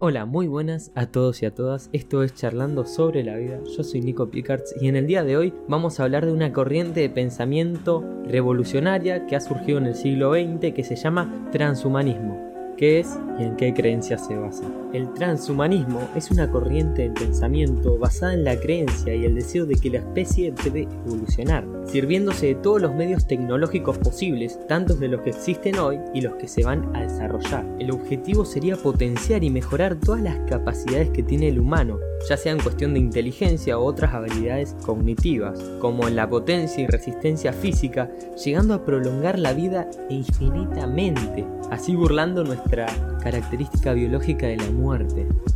Hola, muy buenas a todos y a todas. Esto es Charlando sobre la vida. Yo soy Nico Picards y en el día de hoy vamos a hablar de una corriente de pensamiento revolucionaria que ha surgido en el siglo XX que se llama transhumanismo. ¿Qué es y en qué creencias se basa? El transhumanismo es una corriente de pensamiento basada en la creencia y el deseo de que la especie debe evolucionar, sirviéndose de todos los medios tecnológicos posibles, tantos de los que existen hoy y los que se van a desarrollar. El objetivo sería potenciar y mejorar todas las capacidades que tiene el humano, ya sea en cuestión de inteligencia o otras habilidades cognitivas, como en la potencia y resistencia física, llegando a prolongar la vida infinitamente, así burlando nuestra característica biológica de la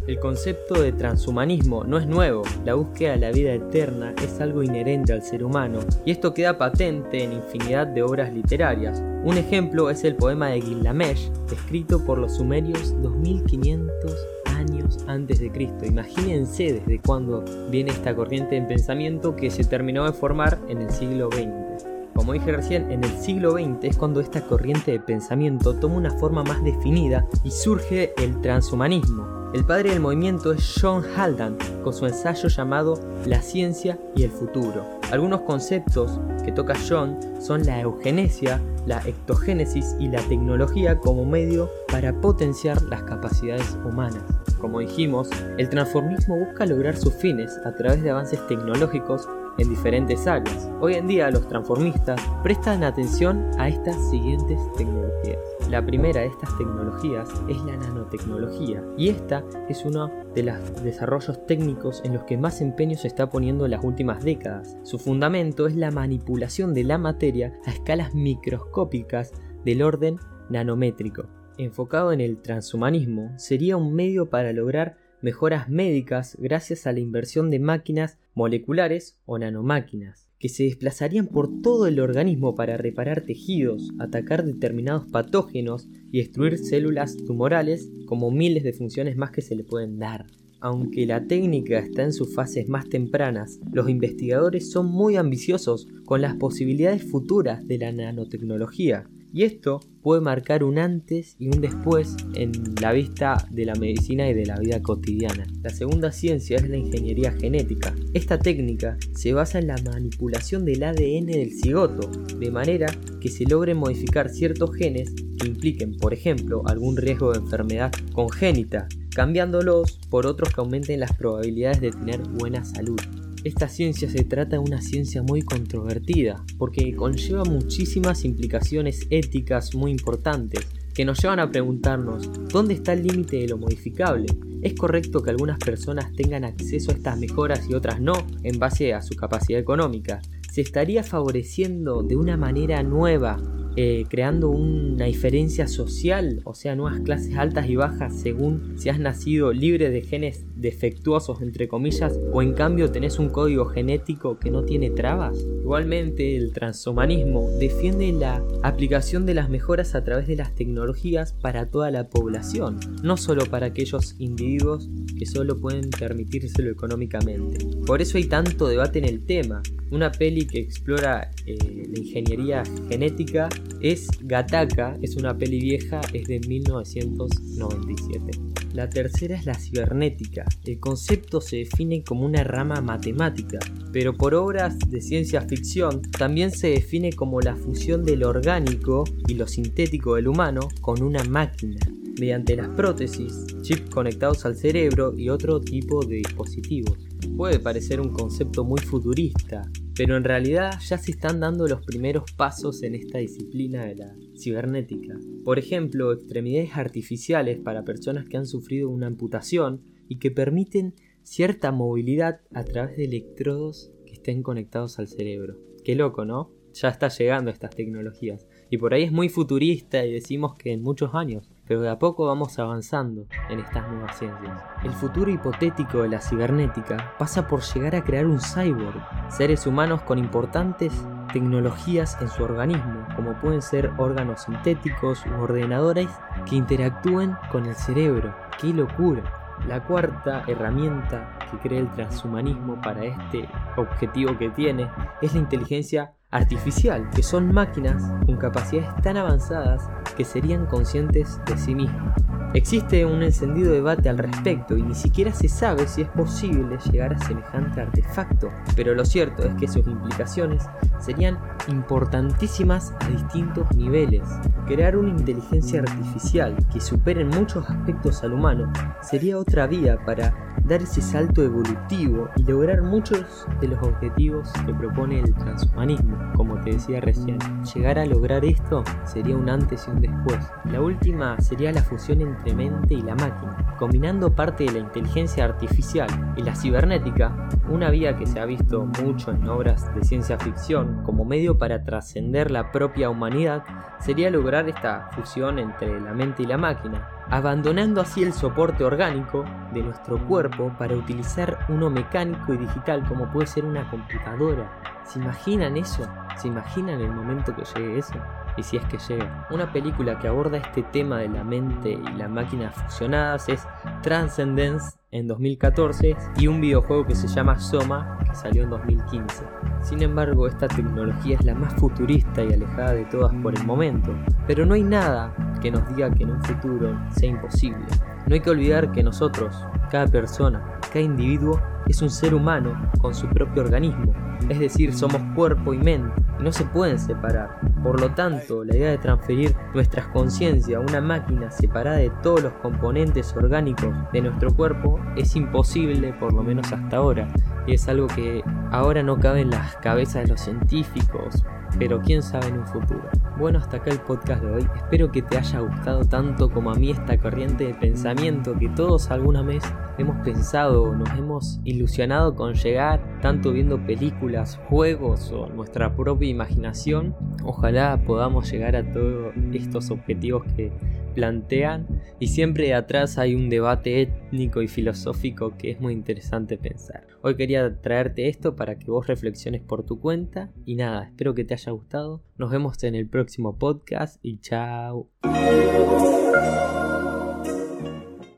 El concepto de transhumanismo no es nuevo, la búsqueda de la vida eterna es algo inherente al ser humano, y esto queda patente en infinidad de obras literarias. Un ejemplo es el poema de Gilgamesh, escrito por los sumerios 2500 años antes de Cristo. Imagínense desde cuándo viene esta corriente de pensamiento que se terminó de formar en el siglo XX. Como dije recién, en el siglo XX es cuando esta corriente de pensamiento toma una forma más definida y surge el transhumanismo. El padre del movimiento es John Haldan, con su ensayo llamado La ciencia y el futuro. Algunos conceptos que toca John son la eugenesia, la ectogénesis y la tecnología como medio para potenciar las capacidades humanas. Como dijimos, el transformismo busca lograr sus fines a través de avances tecnológicos en diferentes áreas. Hoy en día los transformistas prestan atención a estas siguientes tecnologías. La primera de estas tecnologías es la nanotecnología y esta es uno de los desarrollos técnicos en los que más empeño se está poniendo en las últimas décadas. Su fundamento es la manipulación de la materia a escalas microscópicas del orden nanométrico enfocado en el transhumanismo, sería un medio para lograr mejoras médicas gracias a la inversión de máquinas moleculares o nanomáquinas, que se desplazarían por todo el organismo para reparar tejidos, atacar determinados patógenos y destruir células tumorales, como miles de funciones más que se le pueden dar. Aunque la técnica está en sus fases más tempranas, los investigadores son muy ambiciosos con las posibilidades futuras de la nanotecnología, y esto puede marcar un antes y un después en la vista de la medicina y de la vida cotidiana. La segunda ciencia es la ingeniería genética. Esta técnica se basa en la manipulación del ADN del cigoto, de manera que se logren modificar ciertos genes que impliquen, por ejemplo, algún riesgo de enfermedad congénita, cambiándolos por otros que aumenten las probabilidades de tener buena salud. Esta ciencia se trata de una ciencia muy controvertida, porque conlleva muchísimas implicaciones éticas muy importantes, que nos llevan a preguntarnos, ¿dónde está el límite de lo modificable? ¿Es correcto que algunas personas tengan acceso a estas mejoras y otras no, en base a su capacidad económica? ¿Se estaría favoreciendo de una manera nueva eh, creando una diferencia social, o sea, nuevas clases altas y bajas según si has nacido libre de genes defectuosos, entre comillas, o en cambio tenés un código genético que no tiene trabas. Igualmente, el transhumanismo defiende la aplicación de las mejoras a través de las tecnologías para toda la población, no solo para aquellos individuos que solo pueden permitírselo económicamente. Por eso hay tanto debate en el tema. Una peli que explora eh, la ingeniería genética es Gataka, es una peli vieja, es de 1997. La tercera es la cibernética. El concepto se define como una rama matemática, pero por obras de ciencia ficción también se define como la fusión del orgánico y lo sintético del humano con una máquina mediante las prótesis, chips conectados al cerebro y otro tipo de dispositivos. Puede parecer un concepto muy futurista, pero en realidad ya se están dando los primeros pasos en esta disciplina de la cibernética. Por ejemplo, extremidades artificiales para personas que han sufrido una amputación y que permiten cierta movilidad a través de electrodos que estén conectados al cerebro. Qué loco, ¿no? Ya está llegando estas tecnologías. Y por ahí es muy futurista y decimos que en muchos años pero de a poco vamos avanzando en estas nuevas ciencias. El futuro hipotético de la cibernética pasa por llegar a crear un cyborg, seres humanos con importantes tecnologías en su organismo, como pueden ser órganos sintéticos u ordenadores que interactúen con el cerebro. ¡Qué locura! La cuarta herramienta que crea el transhumanismo para este objetivo que tiene es la inteligencia artificial, que son máquinas con capacidades tan avanzadas que serían conscientes de sí mismas. Existe un encendido debate al respecto y ni siquiera se sabe si es posible llegar a semejante artefacto, pero lo cierto es que sus implicaciones serían importantísimas a distintos niveles. Crear una inteligencia artificial que supere en muchos aspectos al humano sería otra vía para dar ese salto evolutivo y lograr muchos de los objetivos que propone el transhumanismo. Como te decía recién, llegar a lograr esto sería un antes y un después. La última sería la fusión entre mente y la máquina, combinando parte de la inteligencia artificial y la cibernética, una vía que se ha visto mucho en obras de ciencia ficción como medio para trascender la propia humanidad, sería lograr esta fusión entre la mente y la máquina, abandonando así el soporte orgánico de nuestro cuerpo para utilizar uno mecánico y digital como puede ser una computadora. ¿Se imaginan eso? ¿Se imaginan el momento que llegue eso? Y si es que llega. Una película que aborda este tema de la mente y la máquina fusionadas es Transcendence en 2014 y un videojuego que se llama Soma que salió en 2015. Sin embargo, esta tecnología es la más futurista y alejada de todas por el momento, pero no hay nada que nos diga que en un futuro sea imposible. No hay que olvidar que nosotros, cada persona, cada individuo, es un ser humano con su propio organismo, es decir, somos cuerpo y mente, no se pueden separar. Por lo tanto, la idea de transferir nuestras conciencias a una máquina separada de todos los componentes orgánicos de nuestro cuerpo es imposible, por lo menos hasta ahora, y es algo que ahora no cabe en las cabezas de los científicos, pero quién sabe en un futuro. Bueno, hasta acá el podcast de hoy. Espero que te haya gustado tanto como a mí esta corriente de pensamiento que todos alguna vez hemos pensado, nos hemos ilusionado con llegar, tanto viendo películas, juegos o nuestra propia imaginación. Ojalá podamos llegar a todos estos objetivos que plantean y siempre atrás hay un debate étnico y filosófico que es muy interesante pensar. Hoy quería traerte esto para que vos reflexiones por tu cuenta y nada, espero que te haya gustado. Nos vemos en el próximo podcast y chao.